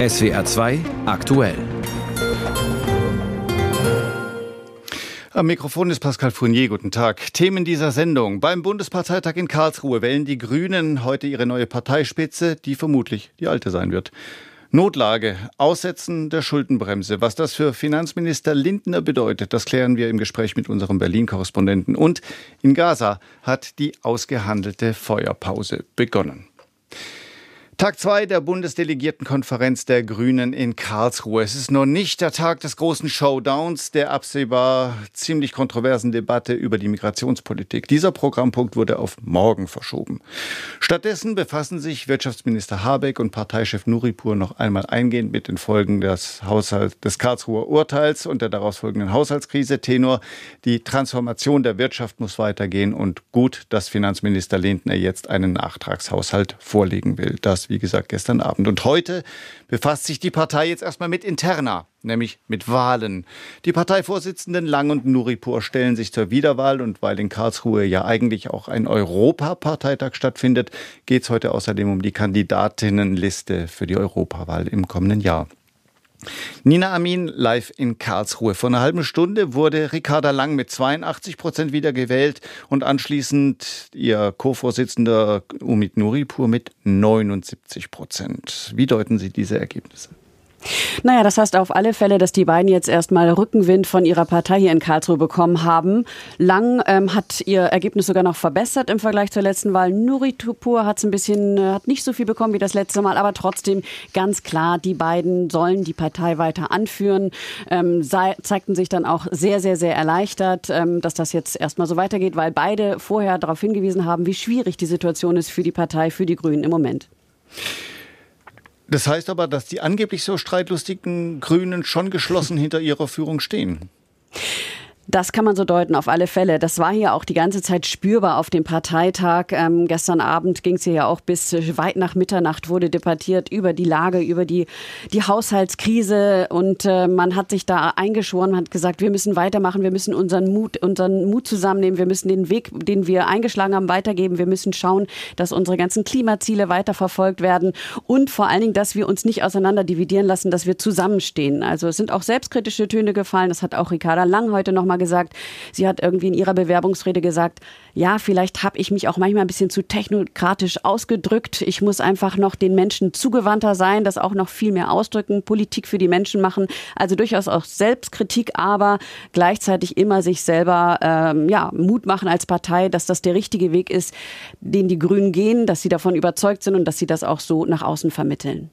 SWR 2 aktuell. Am Mikrofon ist Pascal Fournier. Guten Tag. Themen dieser Sendung. Beim Bundesparteitag in Karlsruhe wählen die Grünen heute ihre neue Parteispitze, die vermutlich die alte sein wird. Notlage, Aussetzen der Schuldenbremse. Was das für Finanzminister Lindner bedeutet, das klären wir im Gespräch mit unserem Berlin-Korrespondenten. Und in Gaza hat die ausgehandelte Feuerpause begonnen. Tag zwei der Bundesdelegiertenkonferenz der Grünen in Karlsruhe. Es ist noch nicht der Tag des großen Showdowns, der absehbar ziemlich kontroversen Debatte über die Migrationspolitik. Dieser Programmpunkt wurde auf morgen verschoben. Stattdessen befassen sich Wirtschaftsminister Habeck und Parteichef Nuripur noch einmal eingehend mit den Folgen des, Haushalt, des Karlsruher Urteils und der daraus folgenden Haushaltskrise. Tenor, die Transformation der Wirtschaft muss weitergehen und gut, dass Finanzminister Lindner jetzt einen Nachtragshaushalt vorlegen will. Das wie gesagt, gestern Abend. Und heute befasst sich die Partei jetzt erstmal mit Interna, nämlich mit Wahlen. Die Parteivorsitzenden Lang und Nuripur stellen sich zur Wiederwahl und weil in Karlsruhe ja eigentlich auch ein Europaparteitag stattfindet, geht es heute außerdem um die Kandidatinnenliste für die Europawahl im kommenden Jahr. Nina Amin live in Karlsruhe. Vor einer halben Stunde wurde Ricarda Lang mit 82 Prozent wiedergewählt und anschließend ihr Co-Vorsitzender Umid Nuripur mit 79 Prozent. Wie deuten Sie diese Ergebnisse? Naja, das heißt auf alle Fälle, dass die beiden jetzt erstmal Rückenwind von ihrer Partei hier in Karlsruhe bekommen haben. Lang ähm, hat ihr Ergebnis sogar noch verbessert im Vergleich zur letzten Wahl. Nuri Tupur hat ein bisschen, äh, hat nicht so viel bekommen wie das letzte Mal, aber trotzdem ganz klar, die beiden sollen die Partei weiter anführen, ähm, sei, zeigten sich dann auch sehr, sehr, sehr erleichtert, ähm, dass das jetzt erstmal so weitergeht, weil beide vorher darauf hingewiesen haben, wie schwierig die Situation ist für die Partei, für die Grünen im Moment. Das heißt aber, dass die angeblich so streitlustigen Grünen schon geschlossen hinter ihrer Führung stehen. Das kann man so deuten, auf alle Fälle. Das war hier auch die ganze Zeit spürbar auf dem Parteitag. Ähm, gestern Abend ging es hier ja auch bis weit nach Mitternacht, wurde debattiert über die Lage, über die, die Haushaltskrise. Und äh, man hat sich da eingeschworen, hat gesagt, wir müssen weitermachen, wir müssen unseren Mut, unseren Mut zusammennehmen, wir müssen den Weg, den wir eingeschlagen haben, weitergeben. Wir müssen schauen, dass unsere ganzen Klimaziele weiterverfolgt werden und vor allen Dingen, dass wir uns nicht auseinander dividieren lassen, dass wir zusammenstehen. Also es sind auch selbstkritische Töne gefallen. Das hat auch Ricarda Lang heute nochmal mal gesagt, sie hat irgendwie in ihrer Bewerbungsrede gesagt, ja, vielleicht habe ich mich auch manchmal ein bisschen zu technokratisch ausgedrückt. Ich muss einfach noch den Menschen zugewandter sein, das auch noch viel mehr ausdrücken, Politik für die Menschen machen. Also durchaus auch Selbstkritik, aber gleichzeitig immer sich selber ähm, ja, Mut machen als Partei, dass das der richtige Weg ist, den die Grünen gehen, dass sie davon überzeugt sind und dass sie das auch so nach außen vermitteln.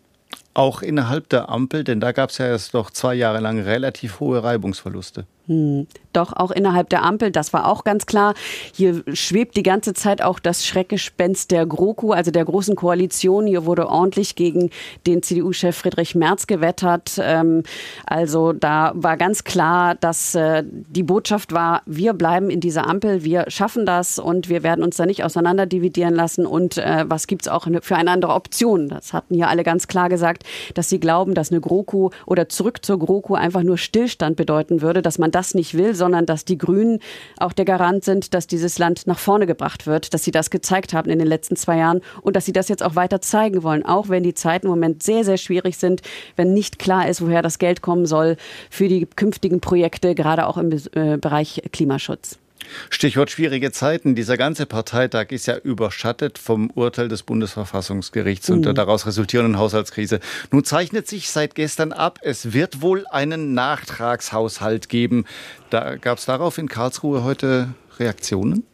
Auch innerhalb der Ampel, denn da gab es ja erst doch zwei Jahre lang relativ hohe Reibungsverluste. Hm. Doch auch innerhalb der Ampel, das war auch ganz klar. Hier schwebt die ganze Zeit auch das Schreckgespenst der GroKo, also der Großen Koalition. Hier wurde ordentlich gegen den CDU-Chef Friedrich Merz gewettert. Ähm, also da war ganz klar, dass äh, die Botschaft war, wir bleiben in dieser Ampel, wir schaffen das und wir werden uns da nicht auseinanderdividieren lassen. Und äh, was gibt es auch für eine andere Option? Das hatten hier alle ganz klar gesagt, dass sie glauben, dass eine GroKo oder zurück zur GroKo einfach nur Stillstand bedeuten würde, dass man das nicht will, sondern dass die Grünen auch der Garant sind, dass dieses Land nach vorne gebracht wird, dass sie das gezeigt haben in den letzten zwei Jahren und dass sie das jetzt auch weiter zeigen wollen, auch wenn die Zeiten im Moment sehr, sehr schwierig sind, wenn nicht klar ist, woher das Geld kommen soll für die künftigen Projekte, gerade auch im äh, Bereich Klimaschutz. Stichwort schwierige Zeiten. Dieser ganze Parteitag ist ja überschattet vom Urteil des Bundesverfassungsgerichts mhm. und der daraus resultierenden Haushaltskrise. Nun zeichnet sich seit gestern ab, es wird wohl einen Nachtragshaushalt geben. Da gab es darauf in Karlsruhe heute Reaktionen?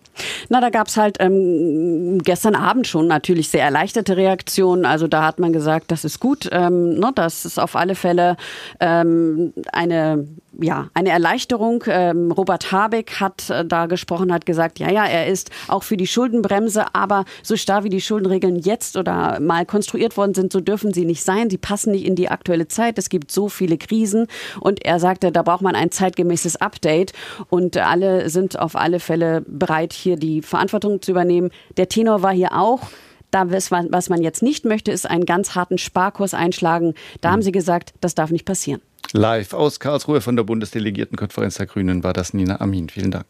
Na, da gab es halt ähm, gestern Abend schon natürlich sehr erleichterte Reaktionen. Also da hat man gesagt, das ist gut. Ähm, ne, das ist auf alle Fälle ähm, eine ja, eine Erleichterung. Ähm, Robert Habeck hat äh, da gesprochen, hat gesagt, ja, ja, er ist auch für die Schuldenbremse, aber so starr wie die Schuldenregeln jetzt oder mal konstruiert worden sind, so dürfen sie nicht sein. Sie passen nicht in die aktuelle Zeit. Es gibt so viele Krisen und er sagte, da braucht man ein zeitgemäßes Update und alle sind auf alle Fälle bereit, hier die Verantwortung zu übernehmen. Der Tenor war hier auch, da, was man jetzt nicht möchte, ist einen ganz harten Sparkurs einschlagen. Da haben sie gesagt, das darf nicht passieren. Live aus Karlsruhe von der Bundesdelegiertenkonferenz der Grünen war das Nina Amin. Vielen Dank.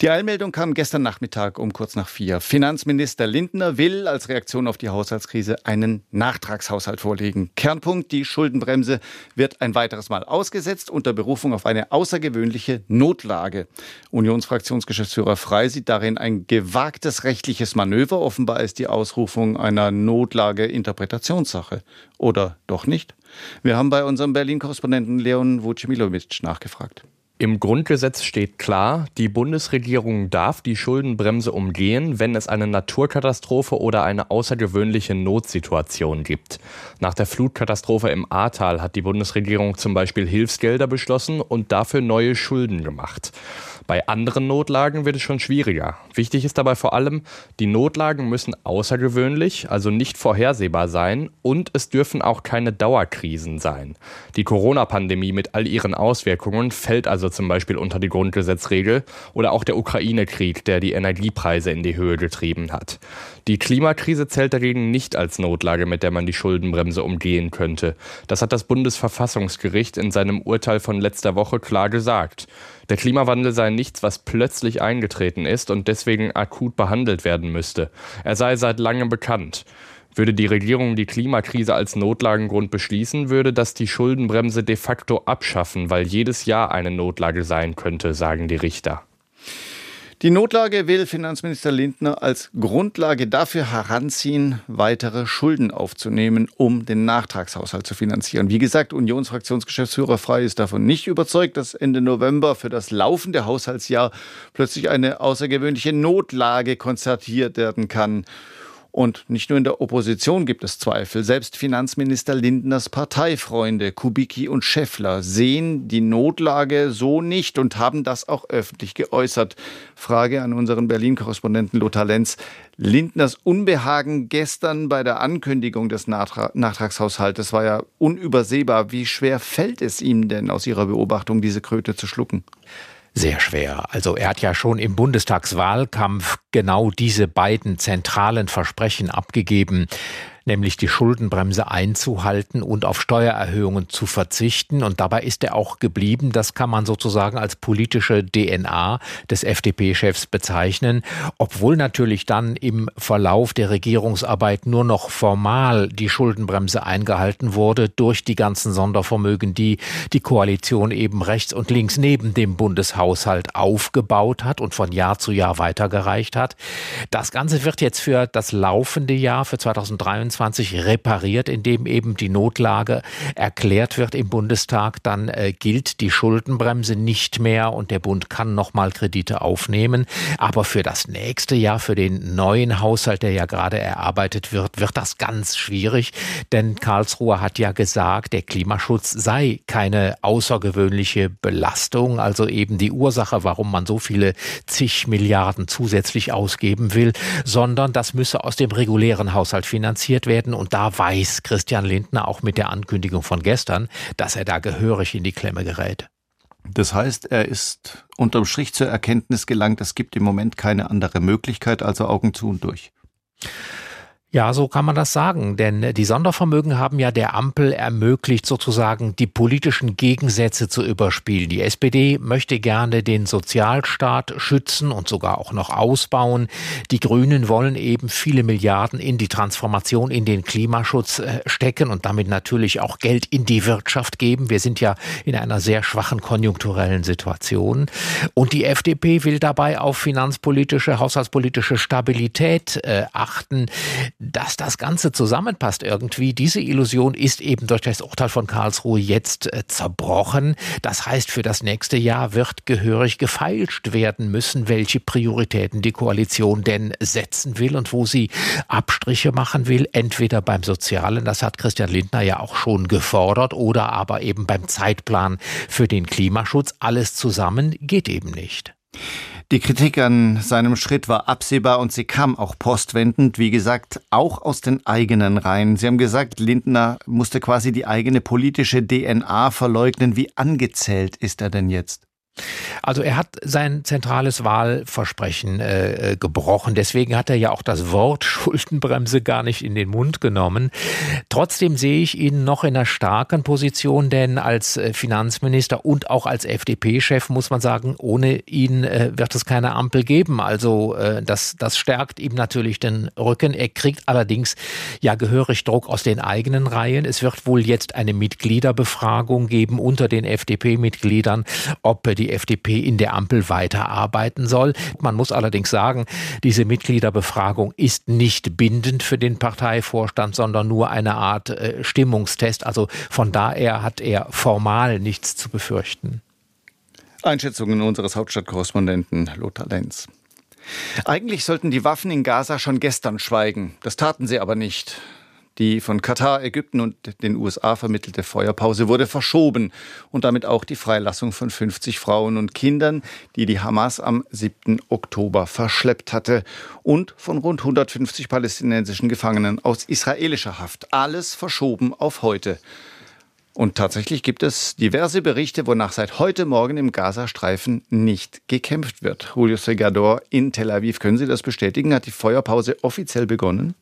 Die Eilmeldung kam gestern Nachmittag um kurz nach vier. Finanzminister Lindner will als Reaktion auf die Haushaltskrise einen Nachtragshaushalt vorlegen. Kernpunkt, die Schuldenbremse wird ein weiteres Mal ausgesetzt unter Berufung auf eine außergewöhnliche Notlage. Unionsfraktionsgeschäftsführer Frei sieht darin ein gewagtes rechtliches Manöver. Offenbar ist die Ausrufung einer Notlage Interpretationssache. Oder doch nicht? Wir haben bei unserem Berlin-Korrespondenten Leon Vucimilovic nachgefragt. Im Grundgesetz steht klar, die Bundesregierung darf die Schuldenbremse umgehen, wenn es eine Naturkatastrophe oder eine außergewöhnliche Notsituation gibt. Nach der Flutkatastrophe im Ahrtal hat die Bundesregierung zum Beispiel Hilfsgelder beschlossen und dafür neue Schulden gemacht. Bei anderen Notlagen wird es schon schwieriger. Wichtig ist dabei vor allem, die Notlagen müssen außergewöhnlich, also nicht vorhersehbar sein und es dürfen auch keine Dauerkrisen sein. Die Corona-Pandemie mit all ihren Auswirkungen fällt also zum Beispiel unter die Grundgesetzregel oder auch der Ukraine-Krieg, der die Energiepreise in die Höhe getrieben hat. Die Klimakrise zählt dagegen nicht als Notlage, mit der man die Schuldenbremse umgehen könnte. Das hat das Bundesverfassungsgericht in seinem Urteil von letzter Woche klar gesagt. Der Klimawandel sei nichts, was plötzlich eingetreten ist und deswegen akut behandelt werden müsste. Er sei seit langem bekannt. Würde die Regierung die Klimakrise als Notlagengrund beschließen, würde das die Schuldenbremse de facto abschaffen, weil jedes Jahr eine Notlage sein könnte, sagen die Richter. Die Notlage will Finanzminister Lindner als Grundlage dafür heranziehen, weitere Schulden aufzunehmen, um den Nachtragshaushalt zu finanzieren. Wie gesagt, Unionsfraktionsgeschäftsführer Frei ist davon nicht überzeugt, dass Ende November für das laufende Haushaltsjahr plötzlich eine außergewöhnliche Notlage konzertiert werden kann. Und nicht nur in der Opposition gibt es Zweifel. Selbst Finanzminister Lindners Parteifreunde Kubicki und Schäffler sehen die Notlage so nicht und haben das auch öffentlich geäußert. Frage an unseren Berlin-Korrespondenten Lothar Lenz. Lindners Unbehagen gestern bei der Ankündigung des Nachtragshaushaltes war ja unübersehbar. Wie schwer fällt es ihm denn aus Ihrer Beobachtung, diese Kröte zu schlucken? Sehr schwer. Also er hat ja schon im Bundestagswahlkampf genau diese beiden zentralen Versprechen abgegeben nämlich die Schuldenbremse einzuhalten und auf Steuererhöhungen zu verzichten. Und dabei ist er auch geblieben. Das kann man sozusagen als politische DNA des FDP-Chefs bezeichnen, obwohl natürlich dann im Verlauf der Regierungsarbeit nur noch formal die Schuldenbremse eingehalten wurde durch die ganzen Sondervermögen, die die Koalition eben rechts und links neben dem Bundeshaushalt aufgebaut hat und von Jahr zu Jahr weitergereicht hat. Das Ganze wird jetzt für das laufende Jahr, für 2023, 2021 repariert, indem eben die Notlage erklärt wird im Bundestag. Dann äh, gilt die Schuldenbremse nicht mehr und der Bund kann nochmal Kredite aufnehmen. Aber für das nächste Jahr, für den neuen Haushalt, der ja gerade erarbeitet wird, wird das ganz schwierig. Denn Karlsruhe hat ja gesagt, der Klimaschutz sei keine außergewöhnliche Belastung, also eben die Ursache, warum man so viele zig Milliarden zusätzlich ausgeben will, sondern das müsse aus dem regulären Haushalt finanziert diskutiert werden. Und da weiß Christian Lindner auch mit der Ankündigung von gestern, dass er da gehörig in die Klemme gerät. Das heißt, er ist unterm Strich zur Erkenntnis gelangt, es gibt im Moment keine andere Möglichkeit, also Augen zu und durch. Ja, so kann man das sagen, denn die Sondervermögen haben ja der Ampel ermöglicht, sozusagen die politischen Gegensätze zu überspielen. Die SPD möchte gerne den Sozialstaat schützen und sogar auch noch ausbauen. Die Grünen wollen eben viele Milliarden in die Transformation, in den Klimaschutz äh, stecken und damit natürlich auch Geld in die Wirtschaft geben. Wir sind ja in einer sehr schwachen konjunkturellen Situation. Und die FDP will dabei auf finanzpolitische, haushaltspolitische Stabilität äh, achten dass das Ganze zusammenpasst irgendwie. Diese Illusion ist eben durch das Urteil von Karlsruhe jetzt äh, zerbrochen. Das heißt, für das nächste Jahr wird gehörig gefeilscht werden müssen, welche Prioritäten die Koalition denn setzen will und wo sie Abstriche machen will. Entweder beim Sozialen, das hat Christian Lindner ja auch schon gefordert, oder aber eben beim Zeitplan für den Klimaschutz. Alles zusammen geht eben nicht. Die Kritik an seinem Schritt war absehbar und sie kam auch postwendend, wie gesagt, auch aus den eigenen Reihen. Sie haben gesagt, Lindner musste quasi die eigene politische DNA verleugnen. Wie angezählt ist er denn jetzt? Also er hat sein zentrales Wahlversprechen äh, äh, gebrochen. Deswegen hat er ja auch das Wort Schuldenbremse gar nicht in den Mund genommen. Trotzdem sehe ich ihn noch in einer starken Position, denn als äh, Finanzminister und auch als FDP-Chef muss man sagen, ohne ihn äh, wird es keine Ampel geben. Also äh, das, das stärkt ihm natürlich den Rücken. Er kriegt allerdings ja gehörig Druck aus den eigenen Reihen. Es wird wohl jetzt eine Mitgliederbefragung geben unter den FDP-Mitgliedern, ob die FDP in der Ampel weiterarbeiten soll. Man muss allerdings sagen, diese Mitgliederbefragung ist nicht bindend für den Parteivorstand, sondern nur eine Art äh, Stimmungstest. Also von daher hat er formal nichts zu befürchten. Einschätzungen unseres Hauptstadtkorrespondenten Lothar Lenz. Eigentlich sollten die Waffen in Gaza schon gestern schweigen. Das taten sie aber nicht. Die von Katar, Ägypten und den USA vermittelte Feuerpause wurde verschoben und damit auch die Freilassung von 50 Frauen und Kindern, die die Hamas am 7. Oktober verschleppt hatte und von rund 150 palästinensischen Gefangenen aus israelischer Haft. Alles verschoben auf heute. Und tatsächlich gibt es diverse Berichte, wonach seit heute Morgen im Gazastreifen nicht gekämpft wird. Julio Segador in Tel Aviv, können Sie das bestätigen? Hat die Feuerpause offiziell begonnen?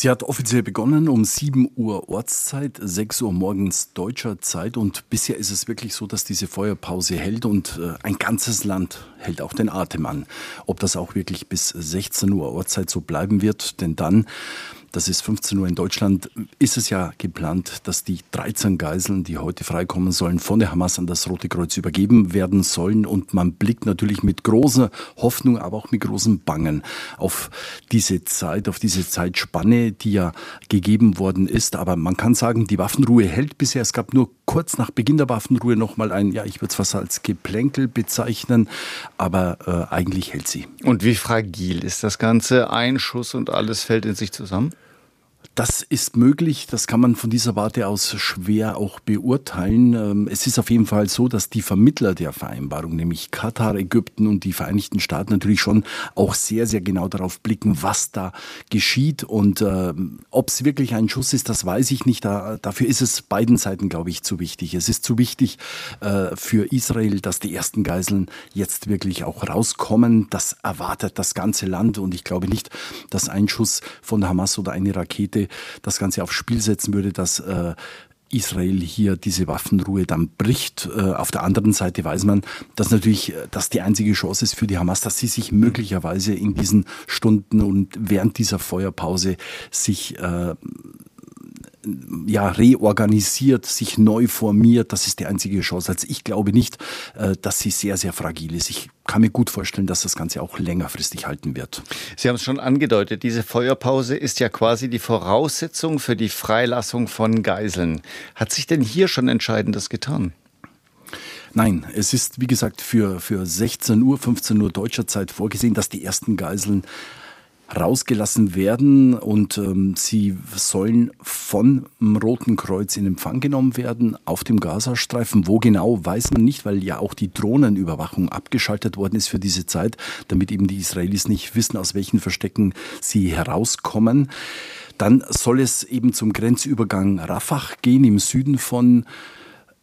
Sie hat offiziell begonnen um 7 Uhr Ortszeit, 6 Uhr morgens deutscher Zeit und bisher ist es wirklich so, dass diese Feuerpause hält und äh, ein ganzes Land hält auch den Atem an. Ob das auch wirklich bis 16 Uhr Ortszeit so bleiben wird, denn dann das ist 15 Uhr in Deutschland, ist es ja geplant, dass die 13 Geiseln, die heute freikommen sollen, von der Hamas an das Rote Kreuz übergeben werden sollen. Und man blickt natürlich mit großer Hoffnung, aber auch mit großem Bangen auf diese Zeit, auf diese Zeitspanne, die ja gegeben worden ist. Aber man kann sagen, die Waffenruhe hält bisher. Es gab nur kurz nach Beginn der Waffenruhe nochmal ein, ja, ich würde es fast als Geplänkel bezeichnen, aber äh, eigentlich hält sie. Und wie fragil ist das Ganze? Ein Schuss und alles fällt in sich zusammen? Das ist möglich, das kann man von dieser Warte aus schwer auch beurteilen. Ähm, es ist auf jeden Fall so, dass die Vermittler der Vereinbarung, nämlich Katar, Ägypten und die Vereinigten Staaten natürlich schon auch sehr, sehr genau darauf blicken, was da geschieht. Und äh, ob es wirklich ein Schuss ist, das weiß ich nicht. Da, dafür ist es beiden Seiten, glaube ich, zu wichtig. Es ist zu wichtig äh, für Israel, dass die ersten Geiseln jetzt wirklich auch rauskommen. Das erwartet das ganze Land. Und ich glaube nicht, dass ein Schuss von Hamas oder eine Rakete Seite das Ganze aufs Spiel setzen würde, dass äh, Israel hier diese Waffenruhe dann bricht. Äh, auf der anderen Seite weiß man, dass natürlich äh, das die einzige Chance ist für die Hamas, dass sie sich möglicherweise in diesen Stunden und während dieser Feuerpause sich äh, ja, reorganisiert, sich neu formiert. Das ist die einzige Chance. Also ich glaube nicht, äh, dass sie sehr, sehr fragil ist. Ich kann mir gut vorstellen, dass das Ganze auch längerfristig halten wird. Sie haben es schon angedeutet, diese Feuerpause ist ja quasi die Voraussetzung für die Freilassung von Geiseln. Hat sich denn hier schon Entscheidendes getan? Nein, es ist wie gesagt für, für 16 Uhr, 15 Uhr deutscher Zeit vorgesehen, dass die ersten Geiseln rausgelassen werden und ähm, sie sollen vom Roten Kreuz in Empfang genommen werden auf dem Gazastreifen. Wo genau, weiß man nicht, weil ja auch die Drohnenüberwachung abgeschaltet worden ist für diese Zeit, damit eben die Israelis nicht wissen, aus welchen Verstecken sie herauskommen. Dann soll es eben zum Grenzübergang Rafah gehen im Süden von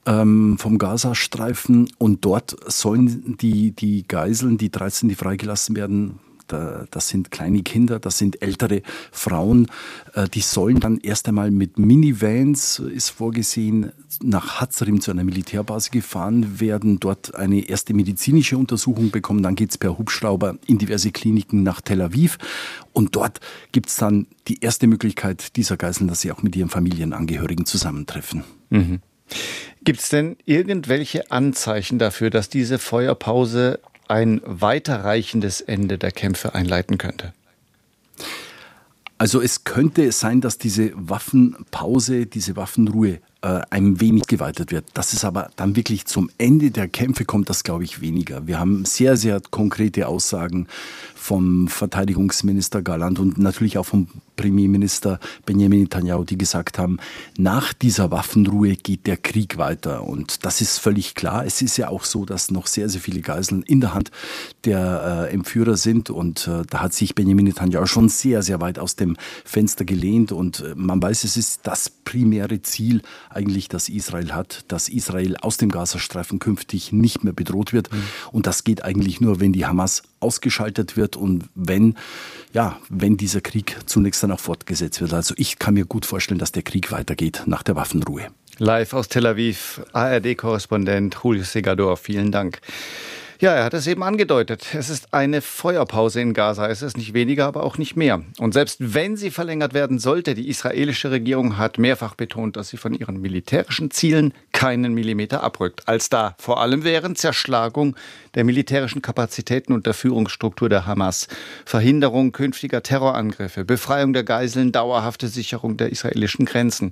ähm, vom Gazastreifen und dort sollen die, die Geiseln, die 13, die freigelassen werden, das sind kleine Kinder, das sind ältere Frauen. Äh, die sollen dann erst einmal mit Minivans, ist vorgesehen, nach Hatzarim zu einer Militärbase gefahren werden, dort eine erste medizinische Untersuchung bekommen. Dann geht es per Hubschrauber in diverse Kliniken nach Tel Aviv. Und dort gibt es dann die erste Möglichkeit dieser Geiseln, dass sie auch mit ihren Familienangehörigen zusammentreffen. Mhm. Gibt es denn irgendwelche Anzeichen dafür, dass diese Feuerpause ein weiterreichendes Ende der Kämpfe einleiten könnte? Also es könnte sein, dass diese Waffenpause, diese Waffenruhe äh, ein wenig geweitet wird. Dass es aber dann wirklich zum Ende der Kämpfe kommt, das glaube ich weniger. Wir haben sehr, sehr konkrete Aussagen vom Verteidigungsminister Galland und natürlich auch vom Premierminister Benjamin Netanyahu, die gesagt haben, nach dieser Waffenruhe geht der Krieg weiter. Und das ist völlig klar. Es ist ja auch so, dass noch sehr, sehr viele Geiseln in der Hand der äh, Entführer sind. Und äh, da hat sich Benjamin Netanyahu schon sehr, sehr weit aus dem Fenster gelehnt. Und äh, man weiß, es ist das primäre Ziel eigentlich, das Israel hat, dass Israel aus dem Gazastreifen künftig nicht mehr bedroht wird. Mhm. Und das geht eigentlich nur, wenn die Hamas ausgeschaltet wird und wenn, ja, wenn dieser Krieg zunächst dann auch fortgesetzt wird. Also ich kann mir gut vorstellen, dass der Krieg weitergeht nach der Waffenruhe. Live aus Tel Aviv, ARD-Korrespondent Julio Segador, vielen Dank. Ja, er hat es eben angedeutet. Es ist eine Feuerpause in Gaza. Es ist nicht weniger, aber auch nicht mehr. Und selbst wenn sie verlängert werden sollte, die israelische Regierung hat mehrfach betont, dass sie von ihren militärischen Zielen keinen Millimeter abrückt. Als da vor allem wären Zerschlagung der militärischen Kapazitäten und der Führungsstruktur der Hamas, Verhinderung künftiger Terrorangriffe, Befreiung der Geiseln, dauerhafte Sicherung der israelischen Grenzen.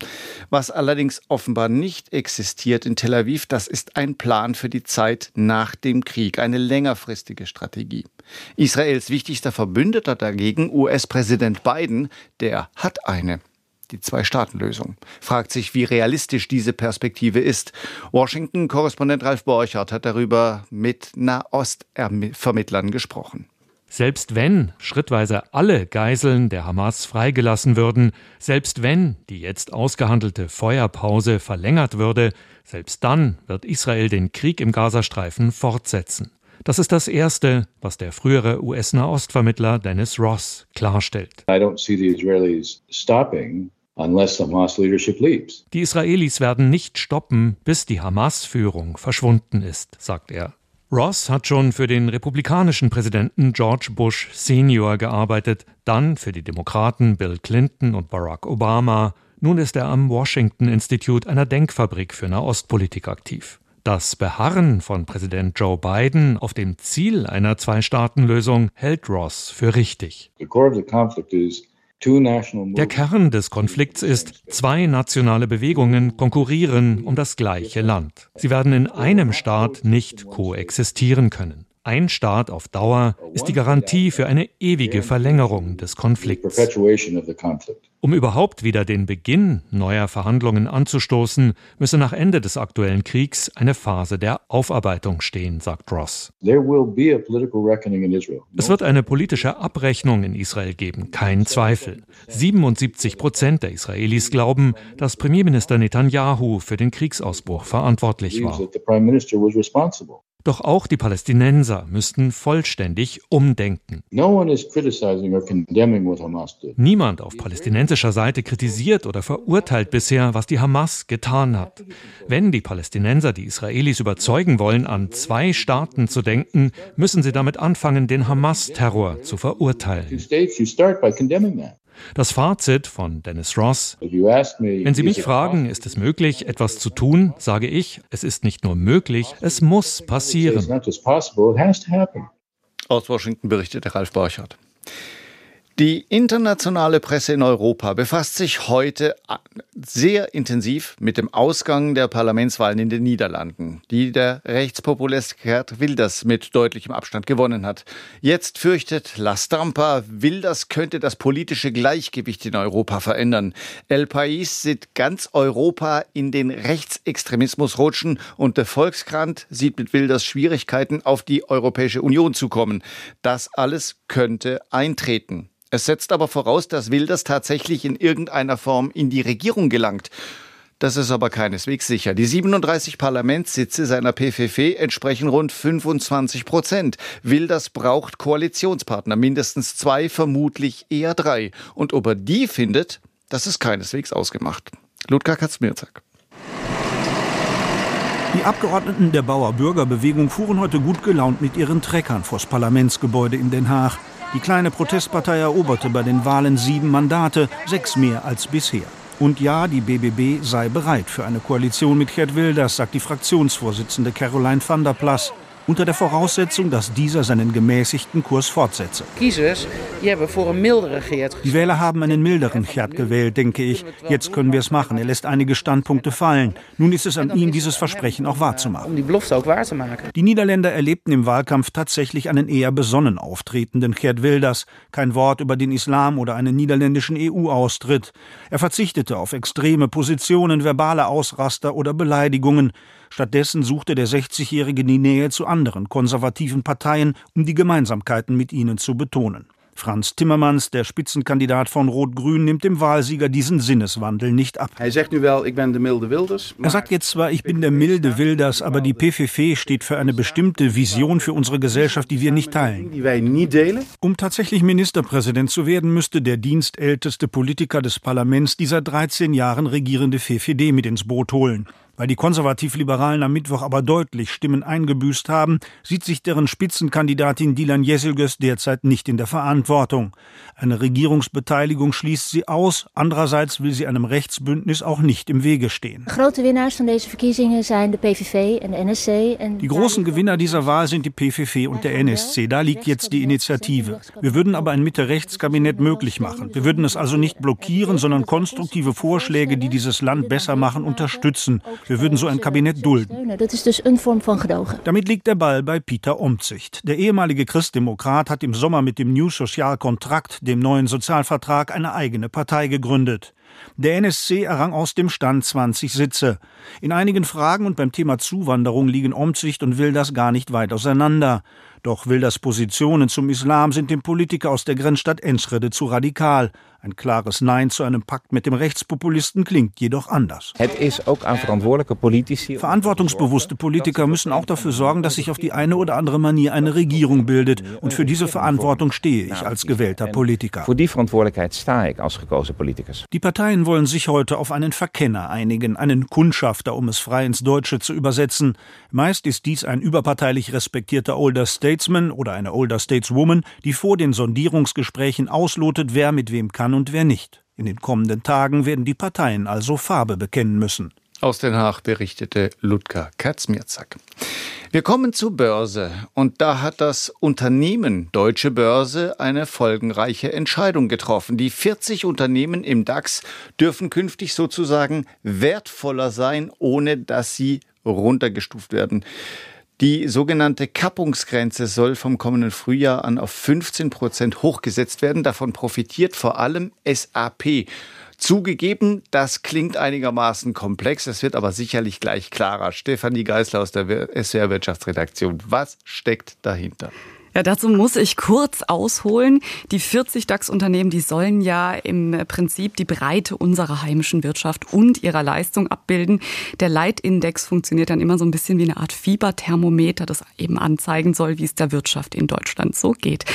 Was allerdings offenbar nicht existiert in Tel Aviv, das ist ein Plan für die Zeit nach dem Krieg, eine längerfristige Strategie. Israels wichtigster Verbündeter dagegen, US-Präsident Biden, der hat eine die Zwei-Staaten-Lösung. Fragt sich, wie realistisch diese Perspektive ist. Washington-Korrespondent Ralf Borchardt hat darüber mit Nahost-Vermittlern gesprochen. Selbst wenn schrittweise alle Geiseln der Hamas freigelassen würden, selbst wenn die jetzt ausgehandelte Feuerpause verlängert würde, selbst dann wird Israel den Krieg im Gazastreifen fortsetzen. Das ist das Erste, was der frühere US-Nahostvermittler Dennis Ross klarstellt. I don't see the Israelis stopping die Israelis werden nicht stoppen, bis die Hamas-Führung verschwunden ist, sagt er. Ross hat schon für den republikanischen Präsidenten George Bush Senior gearbeitet, dann für die Demokraten Bill Clinton und Barack Obama. Nun ist er am Washington Institute einer Denkfabrik für Nahostpolitik aktiv. Das Beharren von Präsident Joe Biden auf dem Ziel einer Zwei-Staaten-Lösung hält Ross für richtig. The core of the conflict is der Kern des Konflikts ist, zwei nationale Bewegungen konkurrieren um das gleiche Land. Sie werden in einem Staat nicht koexistieren können. Ein Staat auf Dauer ist die Garantie für eine ewige Verlängerung des Konflikts. Um überhaupt wieder den Beginn neuer Verhandlungen anzustoßen, müsse nach Ende des aktuellen Kriegs eine Phase der Aufarbeitung stehen, sagt Ross. Es wird eine politische Abrechnung in Israel geben, kein Zweifel. 77 Prozent der Israelis glauben, dass Premierminister Netanyahu für den Kriegsausbruch verantwortlich war. Doch auch die Palästinenser müssten vollständig umdenken. Niemand auf palästinensischer Seite kritisiert oder verurteilt bisher, was die Hamas getan hat. Wenn die Palästinenser die Israelis überzeugen wollen, an zwei Staaten zu denken, müssen sie damit anfangen, den Hamas-Terror zu verurteilen. Das Fazit von Dennis Ross. Wenn Sie mich fragen, ist es möglich, etwas zu tun, sage ich, es ist nicht nur möglich, es muss passieren. Aus Washington berichtete Ralf Borchardt. Die internationale Presse in Europa befasst sich heute sehr intensiv mit dem Ausgang der Parlamentswahlen in den Niederlanden, die der Rechtspopulist Gerd Wilders mit deutlichem Abstand gewonnen hat. Jetzt fürchtet La Stampa, Wilders könnte das politische Gleichgewicht in Europa verändern. El País sieht ganz Europa in den Rechtsextremismus rutschen und der Volkskrant sieht mit Wilders Schwierigkeiten, auf die Europäische Union zu kommen. Das alles könnte eintreten. Es setzt aber voraus, dass Wilders tatsächlich in irgendeiner Form in die Regierung gelangt. Das ist aber keineswegs sicher. Die 37 Parlamentssitze seiner PVV entsprechen rund 25 Prozent. Wilders braucht Koalitionspartner, mindestens zwei, vermutlich eher drei. Und ob er die findet, das ist keineswegs ausgemacht. Ludger Katzmirzak. Die Abgeordneten der Bauer-Bürger-Bewegung fuhren heute gut gelaunt mit ihren Treckern vors Parlamentsgebäude in Den Haag. Die kleine Protestpartei eroberte bei den Wahlen sieben Mandate, sechs mehr als bisher. Und ja, die BBB sei bereit für eine Koalition mit Gerd Wilders, sagt die Fraktionsvorsitzende Caroline van der Plas unter der Voraussetzung, dass dieser seinen gemäßigten Kurs fortsetze. Die Wähler haben einen milderen Gerd gewählt, denke ich. Jetzt können wir es machen. Er lässt einige Standpunkte fallen. Nun ist es an ihm, dieses Versprechen auch wahrzumachen. Die Niederländer erlebten im Wahlkampf tatsächlich einen eher besonnen auftretenden Gerd Wilders. Kein Wort über den Islam oder einen niederländischen EU-Austritt. Er verzichtete auf extreme Positionen, verbale Ausraster oder Beleidigungen. Stattdessen suchte der 60-Jährige die Nähe zu anderen konservativen Parteien, um die Gemeinsamkeiten mit ihnen zu betonen. Franz Timmermans, der Spitzenkandidat von Rot-Grün, nimmt dem Wahlsieger diesen Sinneswandel nicht ab. Er sagt wel, ik ben de milde Wilders. Er sagt jetzt zwar, ich bin der milde Wilders, aber die PVV steht für eine bestimmte Vision für unsere Gesellschaft, die wir nicht teilen. Um tatsächlich Ministerpräsident zu werden, müsste der dienstälteste Politiker des Parlaments die seit 13 Jahren regierende VVD mit ins Boot holen. Weil die Konservativ-Liberalen am Mittwoch aber deutlich Stimmen eingebüßt haben, sieht sich deren Spitzenkandidatin Dilan Jeselgös derzeit nicht in der Verantwortung. Eine Regierungsbeteiligung schließt sie aus, andererseits will sie einem Rechtsbündnis auch nicht im Wege stehen. Die großen Gewinner dieser Wahl sind die PVV und der NSC. Da liegt jetzt die Initiative. Wir würden aber ein Mitte-Rechts-Kabinett möglich machen. Wir würden es also nicht blockieren, sondern konstruktive Vorschläge, die dieses Land besser machen, unterstützen. Wir würden so ein Kabinett dulden. steunen. Dat is dus een vorm van gedogen. Damit liegt der Ball bei Peter Omtzigt. Der ehemalige Christdemokrat hat im Sommer mit dem New Social Kontrakt, dem neuen Sozialvertrag, eine eigene Partei gegründet. Der NSC errang aus dem Stand 20 Sitze. In einigen Fragen und beim Thema Zuwanderung liegen Omtzigt und Wilders gar nicht weit auseinander. Doch Wilders Positionen zum Islam sind dem Politiker aus der Grenzstadt Enschede zu radikal. Ein klares Nein zu einem Pakt mit dem Rechtspopulisten klingt jedoch anders. Verantwortungsbewusste Politiker müssen auch dafür sorgen, dass sich auf die eine oder andere Manier eine Regierung bildet. Und für diese Verantwortung stehe ich als gewählter Politiker. Voor die verantwoordelijkheid sta ik als gekozen politicus. Die Parteien wollen sich heute auf einen Verkenner einigen, einen Kundschafter, um es frei ins Deutsche zu übersetzen. Meist ist dies ein überparteilich respektierter Older Statesman oder eine Older Stateswoman, die vor den Sondierungsgesprächen auslotet, wer mit wem kann und wer nicht. In den kommenden Tagen werden die Parteien also Farbe bekennen müssen. Aus Den Haag berichtete Ludger Katzmierzak. Wir kommen zur Börse und da hat das Unternehmen Deutsche Börse eine folgenreiche Entscheidung getroffen. Die 40 Unternehmen im DAX dürfen künftig sozusagen wertvoller sein, ohne dass sie runtergestuft werden. Die sogenannte Kappungsgrenze soll vom kommenden Frühjahr an auf 15 Prozent hochgesetzt werden. Davon profitiert vor allem SAP. Zugegeben, das klingt einigermaßen komplex, es wird aber sicherlich gleich klarer. Stefanie Geisler aus der SWR Wirtschaftsredaktion, was steckt dahinter? Ja, dazu muss ich kurz ausholen. Die 40 DAX-Unternehmen, die sollen ja im Prinzip die Breite unserer heimischen Wirtschaft und ihrer Leistung abbilden. Der Leitindex funktioniert dann immer so ein bisschen wie eine Art Fieberthermometer, das eben anzeigen soll, wie es der Wirtschaft in Deutschland so geht.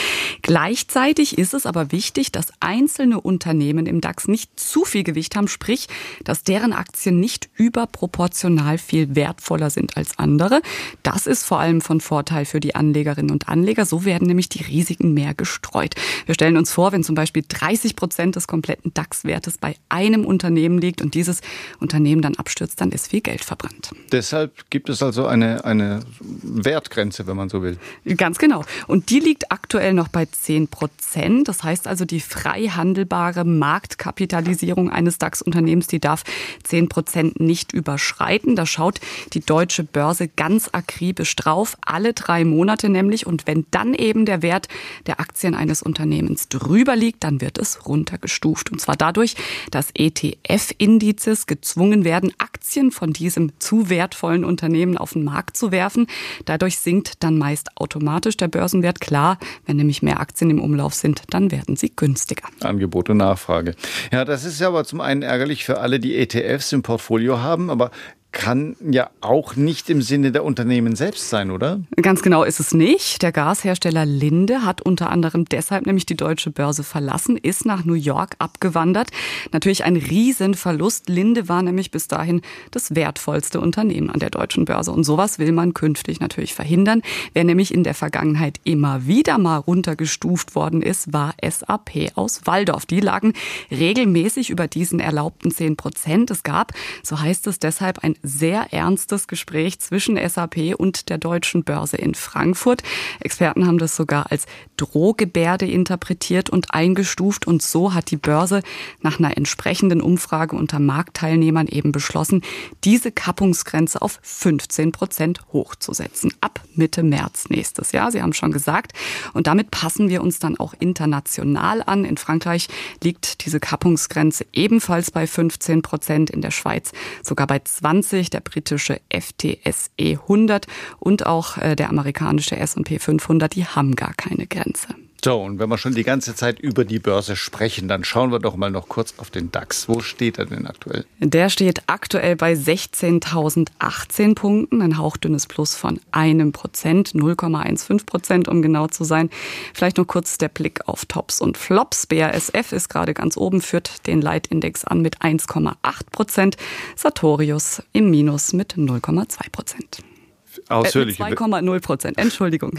Gleichzeitig ist es aber wichtig, dass einzelne Unternehmen im DAX nicht zu viel Gewicht haben, sprich, dass deren Aktien nicht überproportional viel wertvoller sind als andere. Das ist vor allem von Vorteil für die Anlegerinnen und Anleger. So werden nämlich die Risiken mehr gestreut. Wir stellen uns vor, wenn zum Beispiel 30 Prozent des kompletten DAX-Wertes bei einem Unternehmen liegt und dieses Unternehmen dann abstürzt, dann ist viel Geld verbrannt. Deshalb gibt es also eine, eine Wertgrenze, wenn man so will. Ganz genau. Und die liegt aktuell noch bei 10 Prozent. Das heißt also, die frei handelbare Marktkapitalisierung eines DAX-Unternehmens, die darf 10 Prozent nicht überschreiten. Da schaut die deutsche Börse ganz akribisch drauf, alle drei Monate nämlich. Und wenn dann eben der Wert der Aktien eines Unternehmens drüber liegt, dann wird es runtergestuft. Und zwar dadurch, dass ETF-Indizes gezwungen werden, Aktien von diesem zu wertvollen Unternehmen auf den Markt zu werfen. Dadurch sinkt dann meist automatisch der Börsenwert. Klar, wenn nämlich mehr Aktien im Umlauf sind, dann werden sie günstiger. Angebot und Nachfrage. Ja, das ist ja aber zum einen ärgerlich für alle, die ETFs im Portfolio haben, aber kann ja auch nicht im Sinne der Unternehmen selbst sein, oder? Ganz genau ist es nicht. Der Gashersteller Linde hat unter anderem deshalb nämlich die deutsche Börse verlassen, ist nach New York abgewandert. Natürlich ein Riesenverlust. Linde war nämlich bis dahin das wertvollste Unternehmen an der deutschen Börse. Und sowas will man künftig natürlich verhindern. Wer nämlich in der Vergangenheit immer wieder mal runtergestuft worden ist, war SAP aus Waldorf. Die lagen regelmäßig über diesen erlaubten 10 Prozent. Es gab, so heißt es deshalb, ein sehr ernstes Gespräch zwischen SAP und der deutschen Börse in Frankfurt. Experten haben das sogar als Drohgebärde interpretiert und eingestuft. Und so hat die Börse nach einer entsprechenden Umfrage unter Marktteilnehmern eben beschlossen, diese Kappungsgrenze auf 15 Prozent hochzusetzen. Ab Mitte März nächstes Jahr. Sie haben schon gesagt. Und damit passen wir uns dann auch international an. In Frankreich liegt diese Kappungsgrenze ebenfalls bei 15 Prozent, in der Schweiz sogar bei 20 der britische FTSE 100 und auch äh, der amerikanische S&P 500, die haben gar keine Grenze. So, und wenn wir schon die ganze Zeit über die Börse sprechen, dann schauen wir doch mal noch kurz auf den DAX. Wo steht er denn aktuell? Der steht aktuell bei 16.018 Punkten, ein hauchdünnes Plus von einem Prozent, 0,15 Prozent, um genau zu sein. Vielleicht noch kurz der Blick auf Tops und Flops. BASF ist gerade ganz oben, führt den Leitindex an mit 1,8 Prozent. Sartorius im Minus mit 0,2 Prozent. Ausführlich. Äh, 2,0 Prozent, Entschuldigung.